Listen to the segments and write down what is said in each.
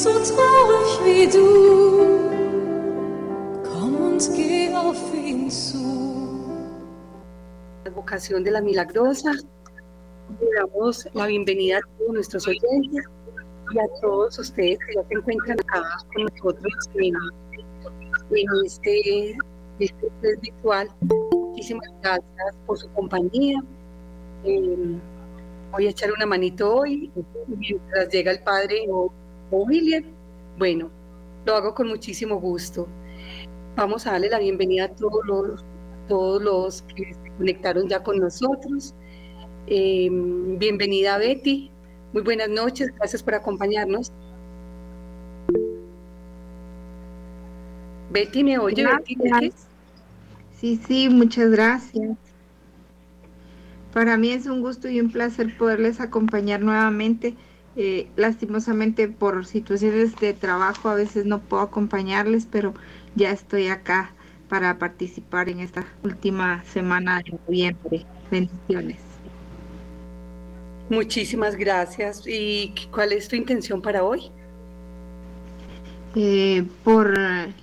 so traurig wie du. Komm und geh auf ihn zu. La vocación de la milagrosa. Le damos la bienvenida a todos nuestros oyentes y a todos ustedes que ya se encuentran acá con nosotros en, en este, este virtual. Muchísimas gracias por su compañía. Eh, voy a echar una manito hoy mientras llega el padre William. Bueno, lo hago con muchísimo gusto. Vamos a darle la bienvenida a todos los, todos los que se conectaron ya con nosotros. Eh, bienvenida Betty, muy buenas noches, gracias por acompañarnos. Betty, ¿me oye? Betty. Sí, sí, muchas gracias. Para mí es un gusto y un placer poderles acompañar nuevamente. Eh, lastimosamente por situaciones de trabajo a veces no puedo acompañarles, pero ya estoy acá para participar en esta última semana de noviembre. Bendiciones. Muchísimas gracias. ¿Y cuál es tu intención para hoy? Eh, por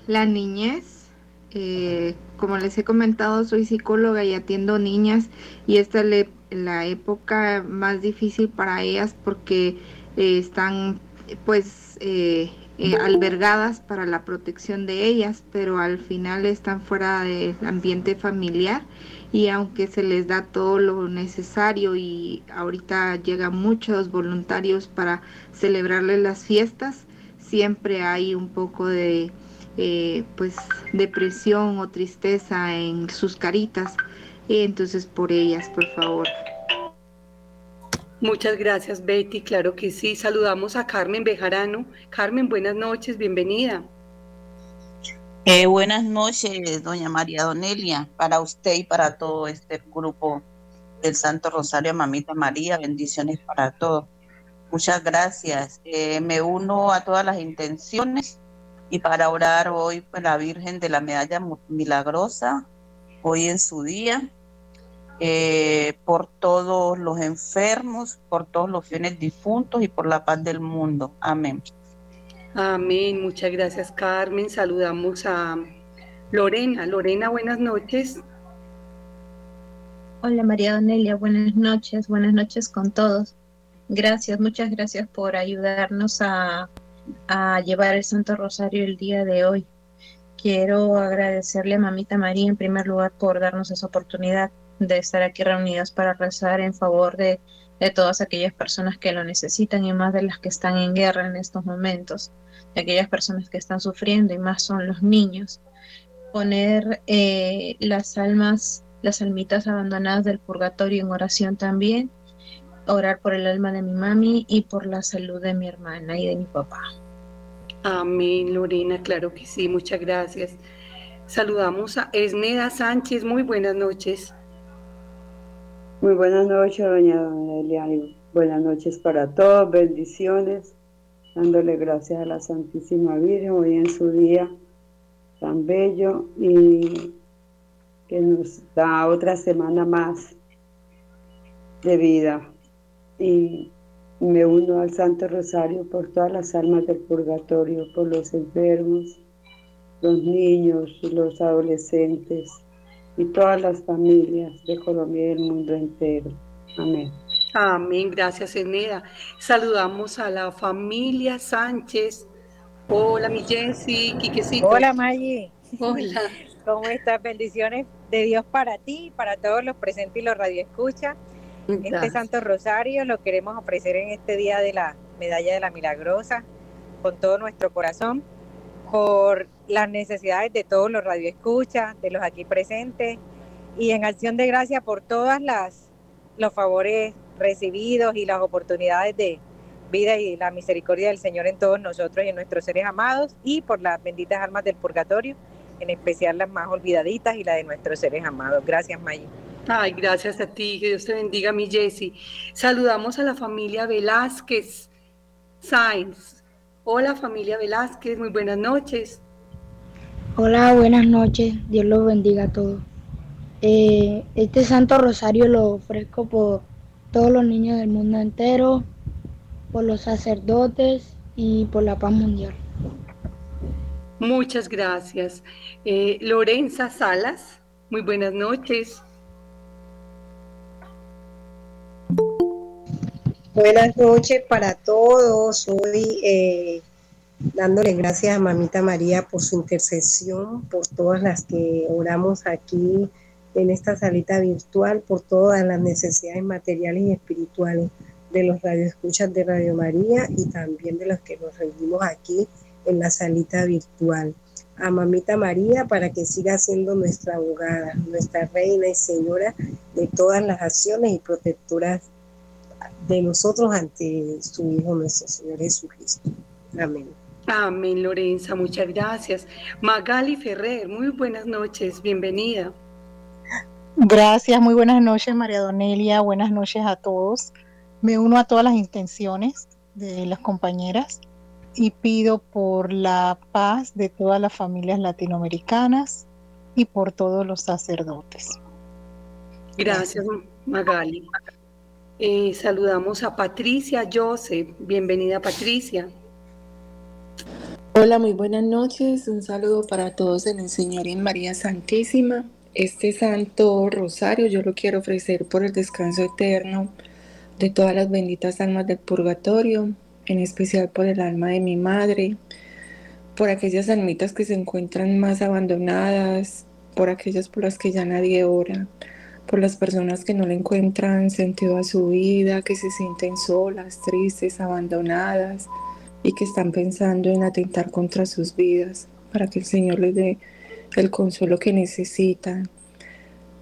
la niñez, eh, como les he comentado, soy psicóloga y atiendo niñas y esta es la época más difícil para ellas porque eh, están pues eh, eh, albergadas para la protección de ellas, pero al final están fuera del ambiente familiar y aunque se les da todo lo necesario y ahorita llegan muchos voluntarios para celebrarles las fiestas, siempre hay un poco de pues depresión o tristeza en sus caritas. Entonces por ellas, por favor. Muchas gracias, Betty. Claro que sí. Saludamos a Carmen Bejarano. Carmen, buenas noches, bienvenida. Eh, buenas noches, doña María Donelia, para usted y para todo este grupo del Santo Rosario, Mamita María, bendiciones para todos. Muchas gracias. Eh, me uno a todas las intenciones y para orar hoy por la Virgen de la Medalla Milagrosa, hoy en su día, eh, por todos los enfermos, por todos los fieles difuntos y por la paz del mundo. Amén. Amén. Muchas gracias, Carmen. Saludamos a Lorena. Lorena, buenas noches. Hola María Donelia, buenas noches, buenas noches con todos. Gracias, muchas gracias por ayudarnos a, a llevar el Santo Rosario el día de hoy. Quiero agradecerle a Mamita María en primer lugar por darnos esa oportunidad de estar aquí reunidas para rezar en favor de, de todas aquellas personas que lo necesitan y más de las que están en guerra en estos momentos, de aquellas personas que están sufriendo y más son los niños. Poner eh, las almas, las almitas abandonadas del purgatorio en oración también, orar por el alma de mi mami y por la salud de mi hermana y de mi papá. Amén, Lorena, claro que sí, muchas gracias. Saludamos a Esneda Sánchez, muy buenas noches. Muy buenas noches, doña Donelia, buenas noches para todos, bendiciones, dándole gracias a la Santísima Virgen hoy en su día tan bello y que nos da otra semana más de vida. Y me uno al Santo Rosario por todas las almas del purgatorio, por los enfermos, los niños, los adolescentes y todas las familias de Colombia y del mundo entero. Amén. Amén, gracias Eneda. Saludamos a la familia Sánchez. Hola, mi Jessy, Quiquecito. Hola, Maggie. Hola. ¿Cómo estás? Bendiciones de Dios para ti y para todos los presentes y los radioescuchas. Este. Santo Rosario lo queremos ofrecer en este día de la Medalla de la Milagrosa con todo nuestro corazón, por las necesidades de todos los radioescuchas, de los aquí presentes y en acción de gracia por todas las los favores recibidos y las oportunidades de vida y la misericordia del Señor en todos nosotros y en nuestros seres amados y por las benditas almas del purgatorio, en especial las más olvidaditas y las de nuestros seres amados. Gracias, Maggie. Ay, gracias a ti, que Dios te bendiga, mi Jessy. Saludamos a la familia Velázquez Sainz. Hola, familia Velázquez, muy buenas noches. Hola, buenas noches. Dios los bendiga a todos. Eh, este Santo Rosario lo ofrezco por todos los niños del mundo entero, por los sacerdotes y por la paz mundial. Muchas gracias. Eh, Lorenza Salas, muy buenas noches. Buenas noches para todos. Hoy eh, dándole gracias a Mamita María por su intercesión, por todas las que oramos aquí en esta salita virtual, por todas las necesidades materiales y espirituales de los radioescuchas de Radio María y también de los que nos reunimos aquí en la salita virtual. A Mamita María para que siga siendo nuestra abogada, nuestra reina y señora de todas las acciones y protectoras de nosotros ante su Hijo nuestro Señor Jesucristo. Amén. Amén, Lorenza, muchas gracias. Magali Ferrer, muy buenas noches, bienvenida. Gracias, muy buenas noches, María Donelia, buenas noches a todos. Me uno a todas las intenciones de las compañeras y pido por la paz de todas las familias latinoamericanas y por todos los sacerdotes. Gracias, Magali. Eh, saludamos a Patricia Joseph. Bienvenida, Patricia. Hola, muy buenas noches. Un saludo para todos en el Señor y en María Santísima. Este Santo Rosario yo lo quiero ofrecer por el descanso eterno de todas las benditas almas del purgatorio, en especial por el alma de mi madre, por aquellas almitas que se encuentran más abandonadas, por aquellas por las que ya nadie ora, por las personas que no le encuentran sentido a su vida, que se sienten solas, tristes, abandonadas y que están pensando en atentar contra sus vidas, para que el Señor les dé el consuelo que necesitan.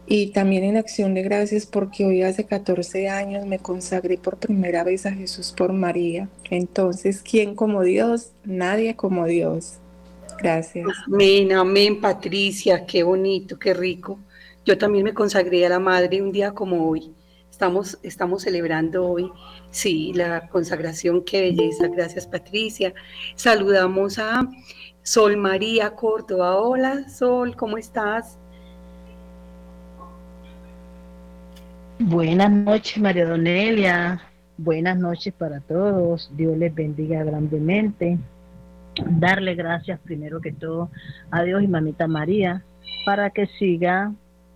Y también en acción de gracias porque hoy hace 14 años me consagré por primera vez a Jesús por María. Entonces, ¿quién como Dios? Nadie como Dios. Gracias. Amén, amén, Patricia, qué bonito, qué rico. Yo también me consagré a la Madre un día como hoy. Estamos, estamos celebrando hoy, sí, la consagración, qué belleza. Gracias, Patricia. Saludamos a Sol María Córdoba. Hola, Sol, ¿cómo estás? Buenas noches, María Donelia. Buenas noches para todos. Dios les bendiga grandemente. Darle gracias primero que todo a Dios y Mamita María para que siga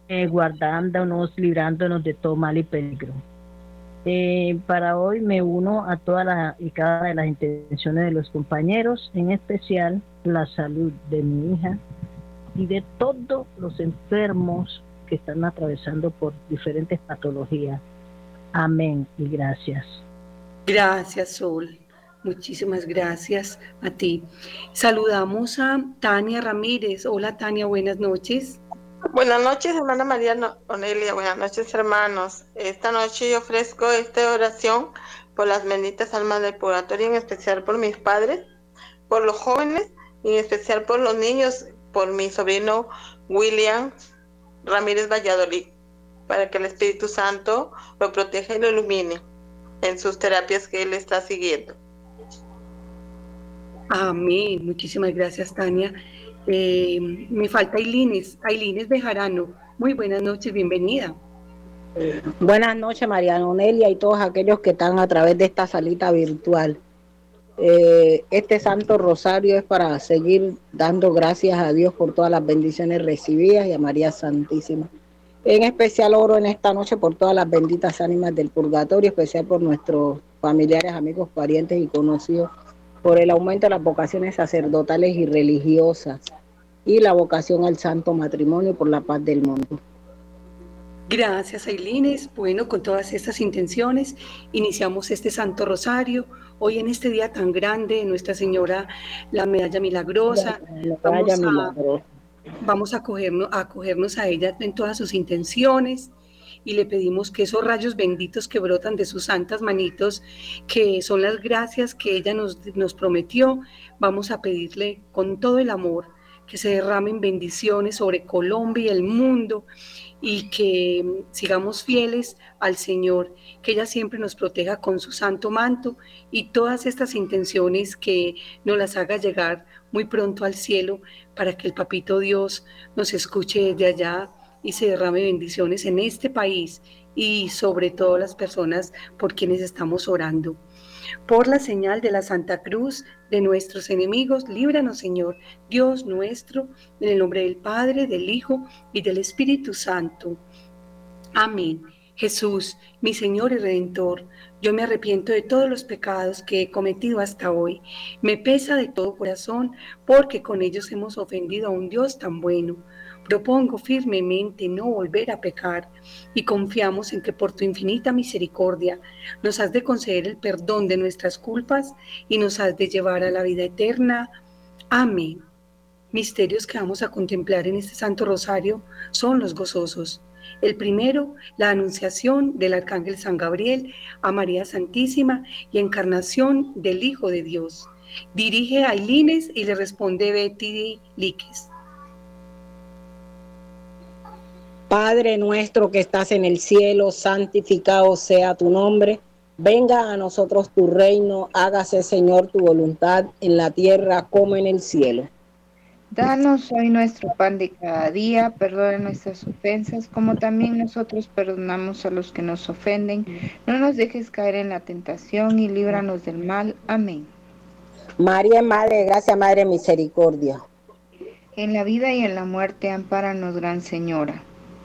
eh, guardándonos, librándonos de todo mal y peligro. Eh, para hoy me uno a todas y cada de las intenciones de los compañeros, en especial la salud de mi hija y de todos los enfermos que están atravesando por diferentes patologías. Amén y gracias. Gracias, Sol. Muchísimas gracias a ti. Saludamos a Tania Ramírez. Hola, Tania, buenas noches. Buenas noches, hermana María Onelia. Buenas noches, hermanos. Esta noche yo ofrezco esta oración por las benditas almas del purgatorio, en especial por mis padres, por los jóvenes y en especial por los niños, por mi sobrino William Ramírez Valladolid, para que el Espíritu Santo lo proteja y lo ilumine en sus terapias que él está siguiendo. Amén. Muchísimas gracias, Tania. Eh, me falta Ailines, Ailines Bejarano. Muy buenas noches, bienvenida. Buenas noches, María Nonelia y todos aquellos que están a través de esta salita virtual. Eh, este Santo Rosario es para seguir dando gracias a Dios por todas las bendiciones recibidas y a María Santísima. En especial oro en esta noche por todas las benditas ánimas del purgatorio, especial por nuestros familiares, amigos, parientes y conocidos, por el aumento de las vocaciones sacerdotales y religiosas, y la vocación al santo matrimonio por la paz del mundo. Gracias, Ailines. Bueno, con todas estas intenciones, iniciamos este Santo Rosario. Hoy en este día tan grande, Nuestra Señora, la Medalla Milagrosa. vamos, a, vamos a, acogernos, a acogernos a ella en todas sus intenciones y le pedimos que esos rayos benditos que brotan de sus santas manitos, que son las gracias que ella nos, nos prometió, vamos a pedirle con todo el amor que se derramen bendiciones sobre Colombia y el mundo y que sigamos fieles al Señor, que ella siempre nos proteja con su santo manto y todas estas intenciones que nos las haga llegar muy pronto al cielo para que el Papito Dios nos escuche desde allá y se derrame bendiciones en este país y sobre todo las personas por quienes estamos orando. Por la señal de la Santa Cruz de nuestros enemigos, líbranos, Señor, Dios nuestro, en el nombre del Padre, del Hijo y del Espíritu Santo. Amén. Jesús, mi Señor y Redentor, yo me arrepiento de todos los pecados que he cometido hasta hoy. Me pesa de todo corazón porque con ellos hemos ofendido a un Dios tan bueno. Propongo firmemente no volver a pecar y confiamos en que por tu infinita misericordia nos has de conceder el perdón de nuestras culpas y nos has de llevar a la vida eterna. Amén. Misterios que vamos a contemplar en este Santo Rosario son los gozosos. El primero, la anunciación del Arcángel San Gabriel a María Santísima y encarnación del Hijo de Dios. Dirige a Ailines y le responde Betty Líquez. Padre nuestro que estás en el cielo, santificado sea tu nombre. Venga a nosotros tu reino, hágase Señor tu voluntad en la tierra como en el cielo. Danos hoy nuestro pan de cada día, perdona nuestras ofensas, como también nosotros perdonamos a los que nos ofenden. No nos dejes caer en la tentación y líbranos del mal. Amén. María, Madre de Gracia, Madre Misericordia. En la vida y en la muerte, ampáranos, Gran Señora.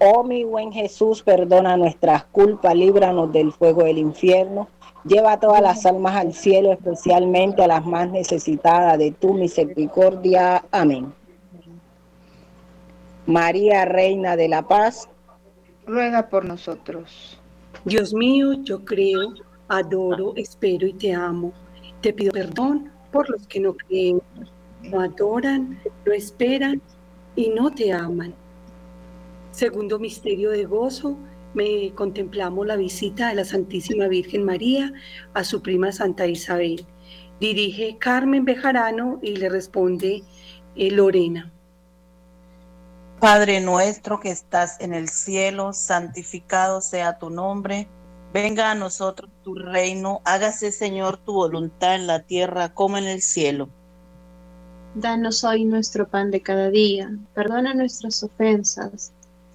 Oh mi buen Jesús, perdona nuestras culpas, líbranos del fuego del infierno. Lleva a todas las almas al cielo, especialmente a las más necesitadas de tu misericordia. Amén. María, Reina de la Paz, ruega por nosotros. Dios mío, yo creo, adoro, espero y te amo. Te pido perdón por los que no creen, no adoran, no esperan y no te aman. Segundo misterio de gozo, me contemplamos la visita de la Santísima Virgen María a su prima Santa Isabel. Dirige Carmen Bejarano y le responde eh, Lorena. Padre nuestro que estás en el cielo, santificado sea tu nombre. Venga a nosotros tu reino, hágase Señor tu voluntad en la tierra como en el cielo. Danos hoy nuestro pan de cada día, perdona nuestras ofensas,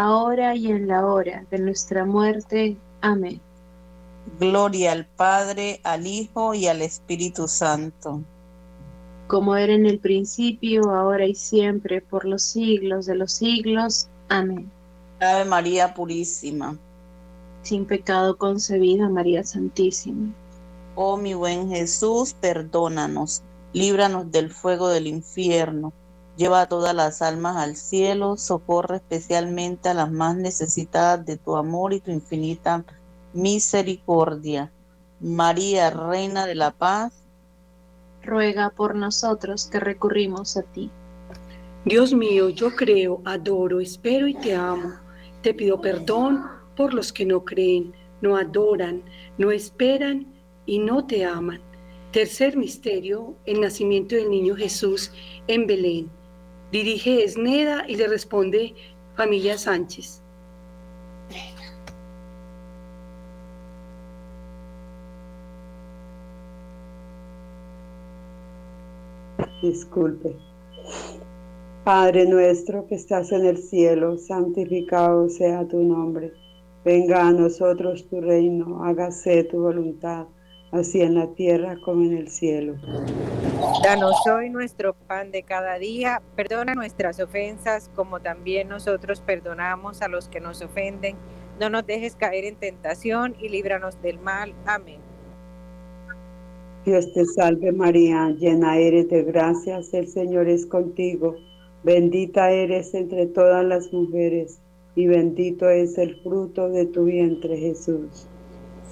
ahora y en la hora de nuestra muerte. Amén. Gloria al Padre, al Hijo y al Espíritu Santo. Como era en el principio, ahora y siempre, por los siglos de los siglos. Amén. Ave María Purísima. Sin pecado concebida, María Santísima. Oh mi buen Jesús, perdónanos, líbranos del fuego del infierno, lleva a todas las almas al cielo, socorre especialmente a las más necesitadas de tu amor y tu infinita misericordia. María, Reina de la Paz, ruega por nosotros que recurrimos a ti. Dios mío, yo creo, adoro, espero y te amo. Te pido perdón por los que no creen, no adoran, no esperan y no te aman. Tercer misterio, el nacimiento del niño Jesús en Belén. Dirige Esneda y le responde familia Sánchez. Disculpe. Padre nuestro que estás en el cielo, santificado sea tu nombre. Venga a nosotros tu reino, hágase tu voluntad, así en la tierra como en el cielo. Danos hoy nuestro pan de cada día, perdona nuestras ofensas como también nosotros perdonamos a los que nos ofenden. No nos dejes caer en tentación y líbranos del mal. Amén. Dios te salve María, llena eres de gracias, el Señor es contigo. Bendita eres entre todas las mujeres y bendito es el fruto de tu vientre Jesús.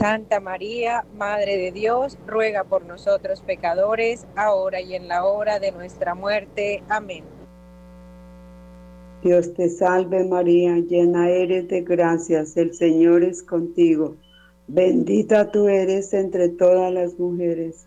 Santa María, Madre de Dios, ruega por nosotros pecadores, ahora y en la hora de nuestra muerte. Amén. Dios te salve María, llena eres de gracias, el Señor es contigo. Bendita tú eres entre todas las mujeres,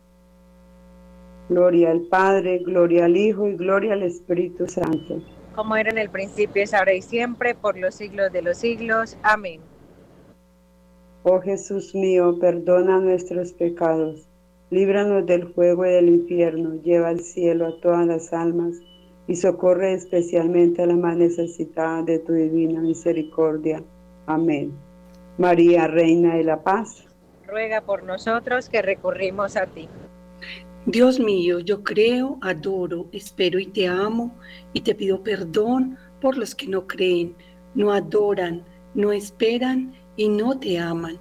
Gloria al Padre, gloria al Hijo y gloria al Espíritu Santo. Como era en el principio, es ahora y siempre, por los siglos de los siglos. Amén. Oh Jesús mío, perdona nuestros pecados, líbranos del fuego y del infierno, lleva al cielo a todas las almas y socorre especialmente a las más necesitadas de tu divina misericordia. Amén. María, Reina de la Paz. Ruega por nosotros que recurrimos a ti. Dios mío, yo creo, adoro, espero y te amo y te pido perdón por los que no creen, no adoran, no esperan y no te aman.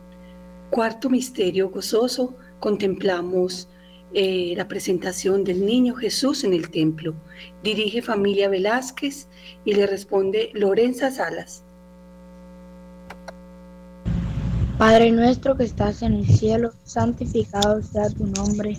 Cuarto misterio gozoso, contemplamos eh, la presentación del niño Jesús en el templo. Dirige familia Velázquez y le responde Lorenza Salas. Padre nuestro que estás en el cielo, santificado sea tu nombre.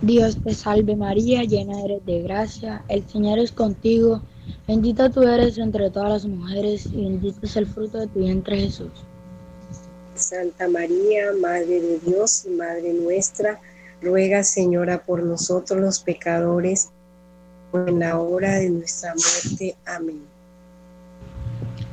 Dios te salve María, llena eres de gracia, el Señor es contigo. Bendita tú eres entre todas las mujeres y bendito es el fruto de tu vientre Jesús. Santa María, Madre de Dios y Madre nuestra, ruega Señora por nosotros los pecadores, en la hora de nuestra muerte. Amén.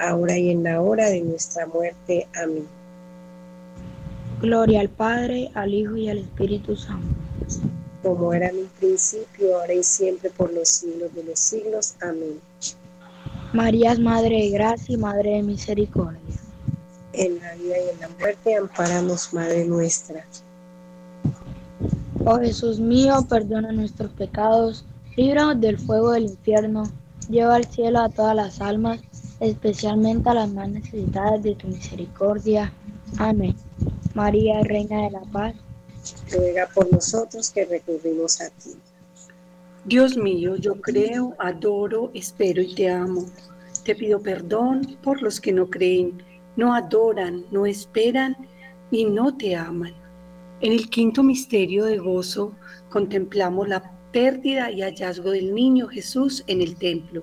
ahora y en la hora de nuestra muerte. Amén. Gloria al Padre, al Hijo y al Espíritu Santo. Como era en un principio, ahora y siempre, por los siglos de los siglos. Amén. María es Madre de Gracia y Madre de Misericordia. En la vida y en la muerte, amparanos, Madre nuestra. Oh Jesús mío, perdona nuestros pecados, líbranos del fuego del infierno, lleva al cielo a todas las almas, especialmente a las más necesitadas de tu misericordia. Amén. María, Reina de la Paz, ruega por nosotros que recurrimos a ti. Dios mío, yo creo, adoro, espero y te amo. Te pido perdón por los que no creen, no adoran, no esperan y no te aman. En el quinto misterio de gozo contemplamos la pérdida y hallazgo del niño Jesús en el templo.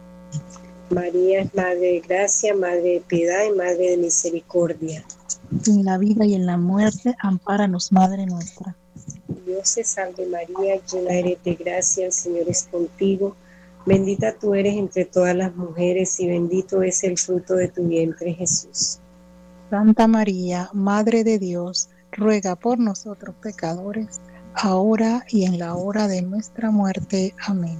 María es Madre de Gracia, Madre de Piedad y Madre de Misericordia. En la vida y en la muerte, ampáranos, Madre nuestra. Dios te salve María, llena eres de gracia, el Señor es contigo. Bendita tú eres entre todas las mujeres y bendito es el fruto de tu vientre Jesús. Santa María, Madre de Dios, ruega por nosotros pecadores, ahora y en la hora de nuestra muerte. Amén.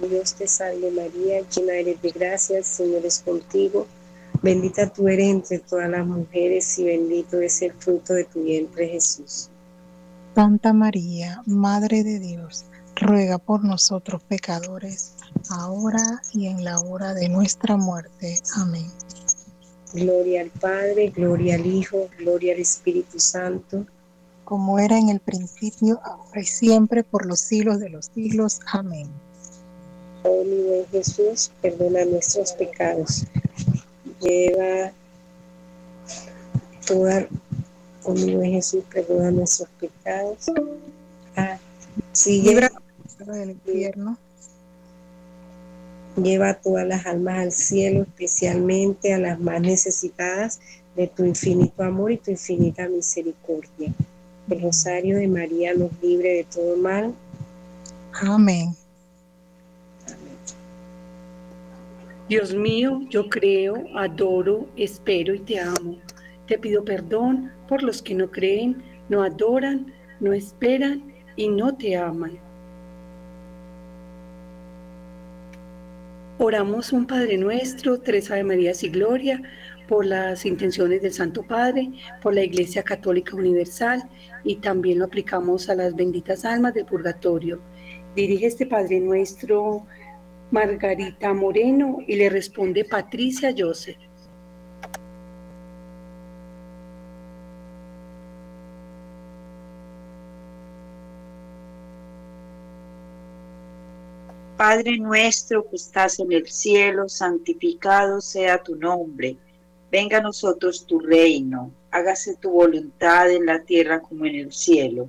Dios te salve María, llena eres de gracia, el Señor es contigo. Bendita tú eres entre todas las mujeres y bendito es el fruto de tu vientre Jesús. Santa María, Madre de Dios, ruega por nosotros pecadores, ahora y en la hora de nuestra muerte. Amén. Gloria al Padre, gloria al Hijo, gloria al Espíritu Santo. Como era en el principio, ahora y siempre, por los siglos de los siglos. Amén. Oh mi buen Jesús, perdona nuestros pecados. Lleva toda, oh mi buen Jesús, perdona nuestros pecados. Ah, sí, lleva del infierno. Lleva a todas las almas al cielo, especialmente a las más necesitadas de tu infinito amor y tu infinita misericordia. El rosario de María nos libre de todo mal. Amén. Dios mío, yo creo, adoro, espero y te amo. Te pido perdón por los que no creen, no adoran, no esperan y no te aman. Oramos un Padre nuestro, tres Ave Marías y Gloria, por las intenciones del Santo Padre, por la Iglesia Católica Universal y también lo aplicamos a las benditas almas del purgatorio. Dirige este Padre nuestro Margarita Moreno y le responde Patricia Joseph. Padre nuestro que estás en el cielo, santificado sea tu nombre. Venga a nosotros tu reino. Hágase tu voluntad en la tierra como en el cielo.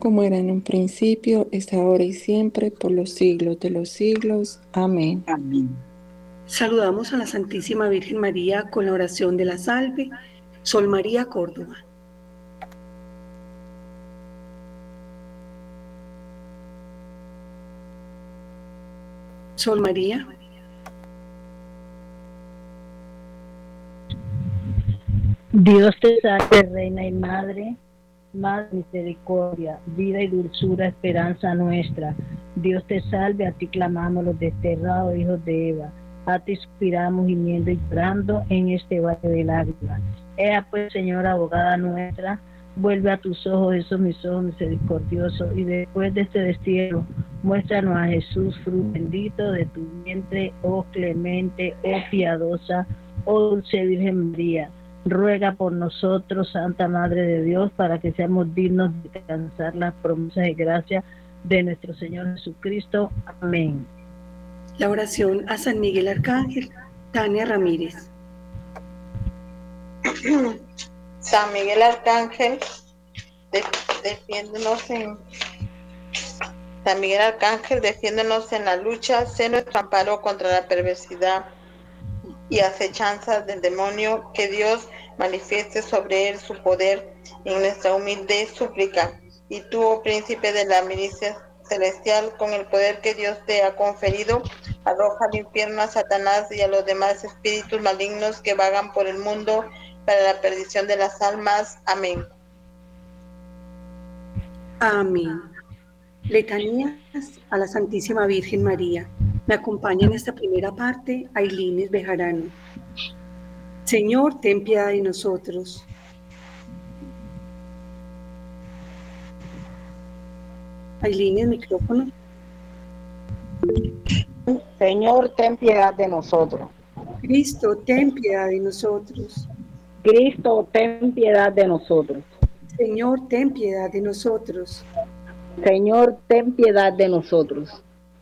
Como era en un principio, es ahora y siempre, por los siglos de los siglos. Amén. Amén. Saludamos a la Santísima Virgen María con la oración de la salve. Sol María Córdoba. Sol María. Dios te salve, Reina y Madre, más misericordia, vida y dulzura, esperanza nuestra. Dios te salve, a ti clamamos los desterrados hijos de Eva. A ti suspiramos gimiendo y llorando en este valle de lágrimas. Ea pues, Señora abogada nuestra, vuelve a tus ojos esos mis ojos misericordiosos y después de este destierro, muéstranos a Jesús, fruto bendito de tu vientre, oh clemente, oh piadosa, oh dulce Virgen María ruega por nosotros, Santa Madre de Dios, para que seamos dignos de alcanzar las promesas y gracia de nuestro Señor Jesucristo. Amén. La oración a San Miguel Arcángel, Tania Ramírez. San Miguel Arcángel, defiéndonos en San Miguel Arcángel, defiéndonos en la lucha, sé nuestro amparo contra la perversidad y acechanzas del demonio, que Dios manifieste sobre él su poder en nuestra humilde súplica. Y tú, oh príncipe de la milicia celestial, con el poder que Dios te ha conferido, arroja al infierno a Satanás y a los demás espíritus malignos que vagan por el mundo para la perdición de las almas. Amén. Amén. Letanías a la Santísima Virgen María. Me acompaña en esta primera parte Aileen Bejarano. Señor, ten piedad de nosotros. Aileen, el micrófono. Señor, ten piedad de nosotros. Cristo, ten piedad de nosotros. Cristo, ten piedad de nosotros. Señor, ten piedad de nosotros. Señor, ten piedad de nosotros.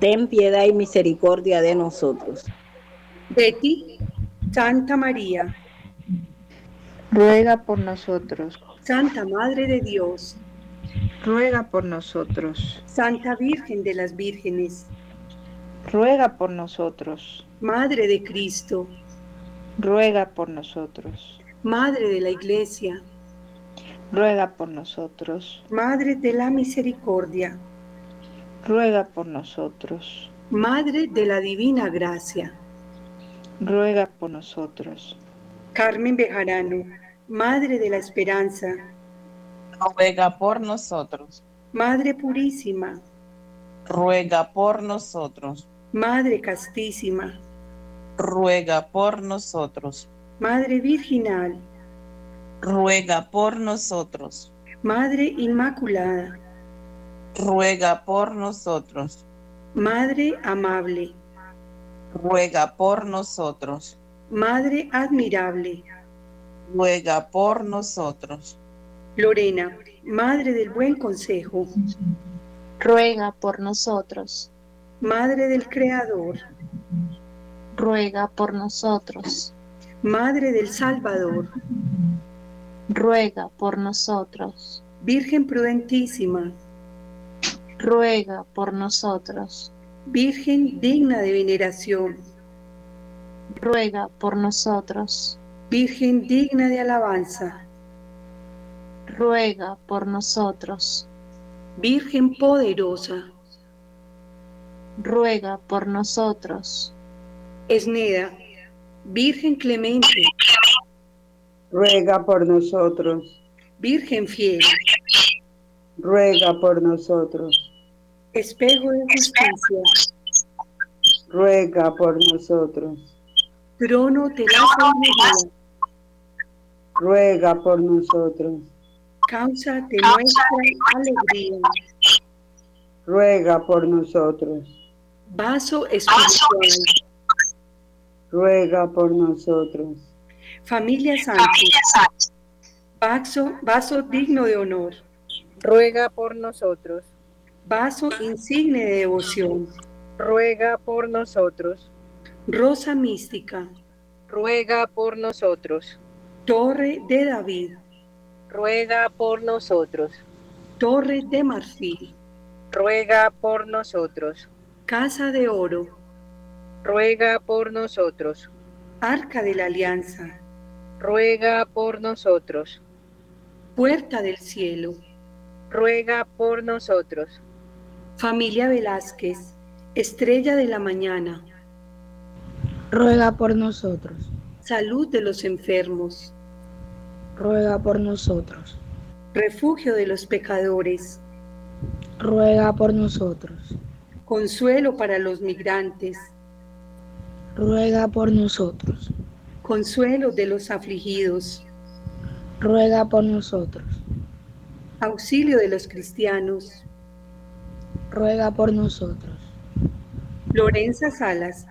Ten piedad y misericordia de nosotros. Betty, Santa María. Ruega por nosotros. Santa Madre de Dios. Ruega por nosotros. Santa Virgen de las Vírgenes. Ruega por nosotros. Madre de Cristo. Ruega por nosotros. Madre de la Iglesia. Ruega por nosotros. Madre de la Misericordia. Ruega por nosotros. Madre de la Divina Gracia. Ruega por nosotros. Carmen Bejarano, Madre de la Esperanza. Ruega por nosotros. Madre Purísima. Ruega por nosotros. Madre Castísima. Ruega por nosotros. Madre Virginal. Ruega por nosotros. Madre Inmaculada. Ruega por nosotros. Madre Amable. Ruega por nosotros. Madre Admirable. Ruega por nosotros. Lorena, Madre del Buen Consejo. Ruega por nosotros. Madre del Creador. Ruega por nosotros. Madre del Salvador. Ruega por nosotros. Virgen prudentísima. Ruega por nosotros. Virgen digna de veneración. Ruega por nosotros. Virgen digna de alabanza. Ruega por nosotros. Virgen poderosa. Ruega por nosotros. Esneda, Virgen clemente. Ruega por nosotros. Virgen fiel. Ruega por nosotros. Espejo de justicia. Ruega por nosotros. Trono de la sabiduría. Ruega por nosotros. Causa de nuestra alegría. Ruega por nosotros. Vaso espiritual. Ruega por nosotros. Familia Santa. Vaso, vaso digno de honor. Ruega por nosotros. Vaso insigne de devoción. Ruega por nosotros. Rosa mística. Ruega por nosotros. Torre de David. Ruega por nosotros. Torre de marfil. Ruega por nosotros. Casa de oro. Ruega por nosotros. Arca de la alianza. Ruega por nosotros. Puerta del cielo. Ruega por nosotros. Familia Velázquez. Estrella de la mañana. Ruega por nosotros. Salud de los enfermos. Ruega por nosotros. Refugio de los pecadores. Ruega por nosotros. Consuelo para los migrantes. Ruega por nosotros. Consuelo de los afligidos. Ruega por nosotros. Auxilio de los cristianos. Ruega por nosotros. Lorenza Salas,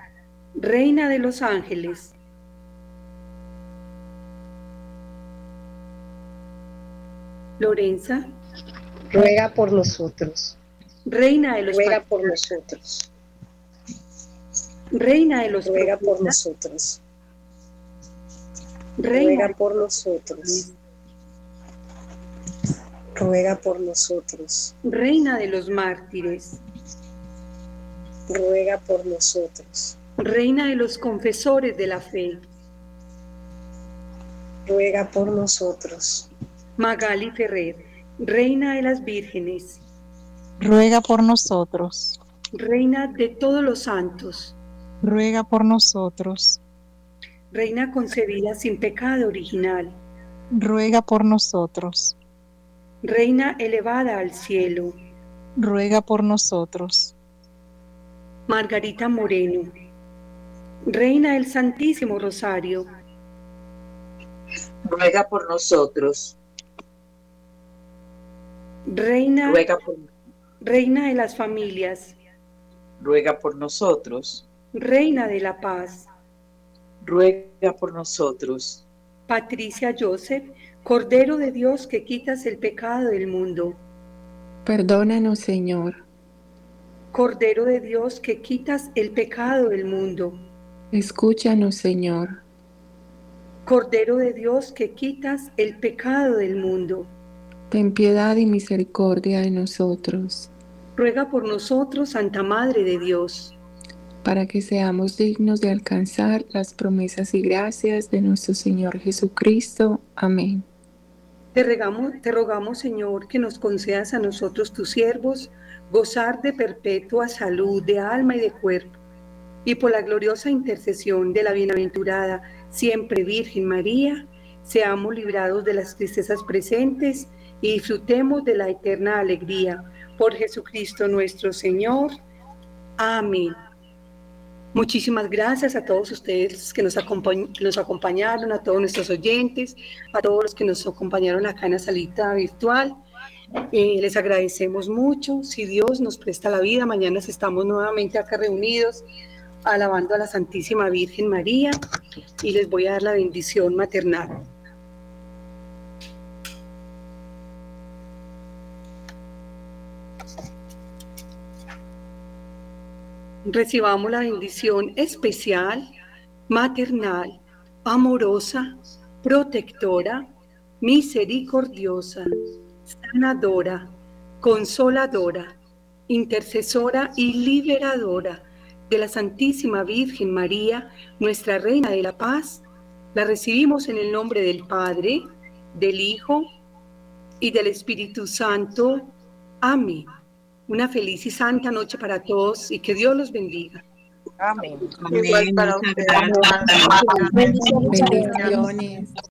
Reina de los Ángeles. Lorenza. Ruega por nosotros. Reina de los Ruega por nosotros. Reina de los Ruega por nosotros. Reina Ruega por nosotros. Ruega por nosotros. Reina de los mártires. Ruega por nosotros. Reina de los confesores de la fe. Ruega por nosotros. Magali Ferrer, Reina de las Vírgenes. Ruega por nosotros. Reina de todos los santos, ruega por nosotros. Reina concebida sin pecado original, ruega por nosotros. Reina elevada al cielo, ruega por nosotros. Margarita Moreno, Reina del Santísimo Rosario, ruega por nosotros. Reina, ruega por, Reina de las familias, ruega por nosotros. Reina de la paz, ruega por nosotros. Patricia Joseph, Cordero de Dios que quitas el pecado del mundo. Perdónanos, Señor. Cordero de Dios que quitas el pecado del mundo. Escúchanos, Señor. Cordero de Dios que quitas el pecado del mundo. Ten piedad y misericordia de nosotros. Ruega por nosotros, Santa Madre de Dios. Para que seamos dignos de alcanzar las promesas y gracias de nuestro Señor Jesucristo. Amén. Te rogamos, Señor, que nos concedas a nosotros, tus siervos, gozar de perpetua salud de alma y de cuerpo, y por la gloriosa intercesión de la bienaventurada siempre Virgen María, seamos librados de las tristezas presentes y disfrutemos de la eterna alegría. Por Jesucristo nuestro Señor. Amén. Muchísimas gracias a todos ustedes que nos, nos, acompañaron, a todos nuestros oyentes, a todos los que nos acompañaron acá en la salita virtual. Eh, les agradecemos mucho. Si Dios nos presta la vida, mañana estamos nuevamente acá reunidos alabando a la Santísima Virgen María y les voy a dar la bendición maternal. Recibamos la bendición especial, maternal, amorosa, protectora, misericordiosa, sanadora, consoladora, intercesora y liberadora de la Santísima Virgen María, nuestra Reina de la Paz. La recibimos en el nombre del Padre, del Hijo y del Espíritu Santo. Amén. Una feliz y santa noche para todos y que Dios los bendiga. Amén. Igual para ustedes. Bendiciones.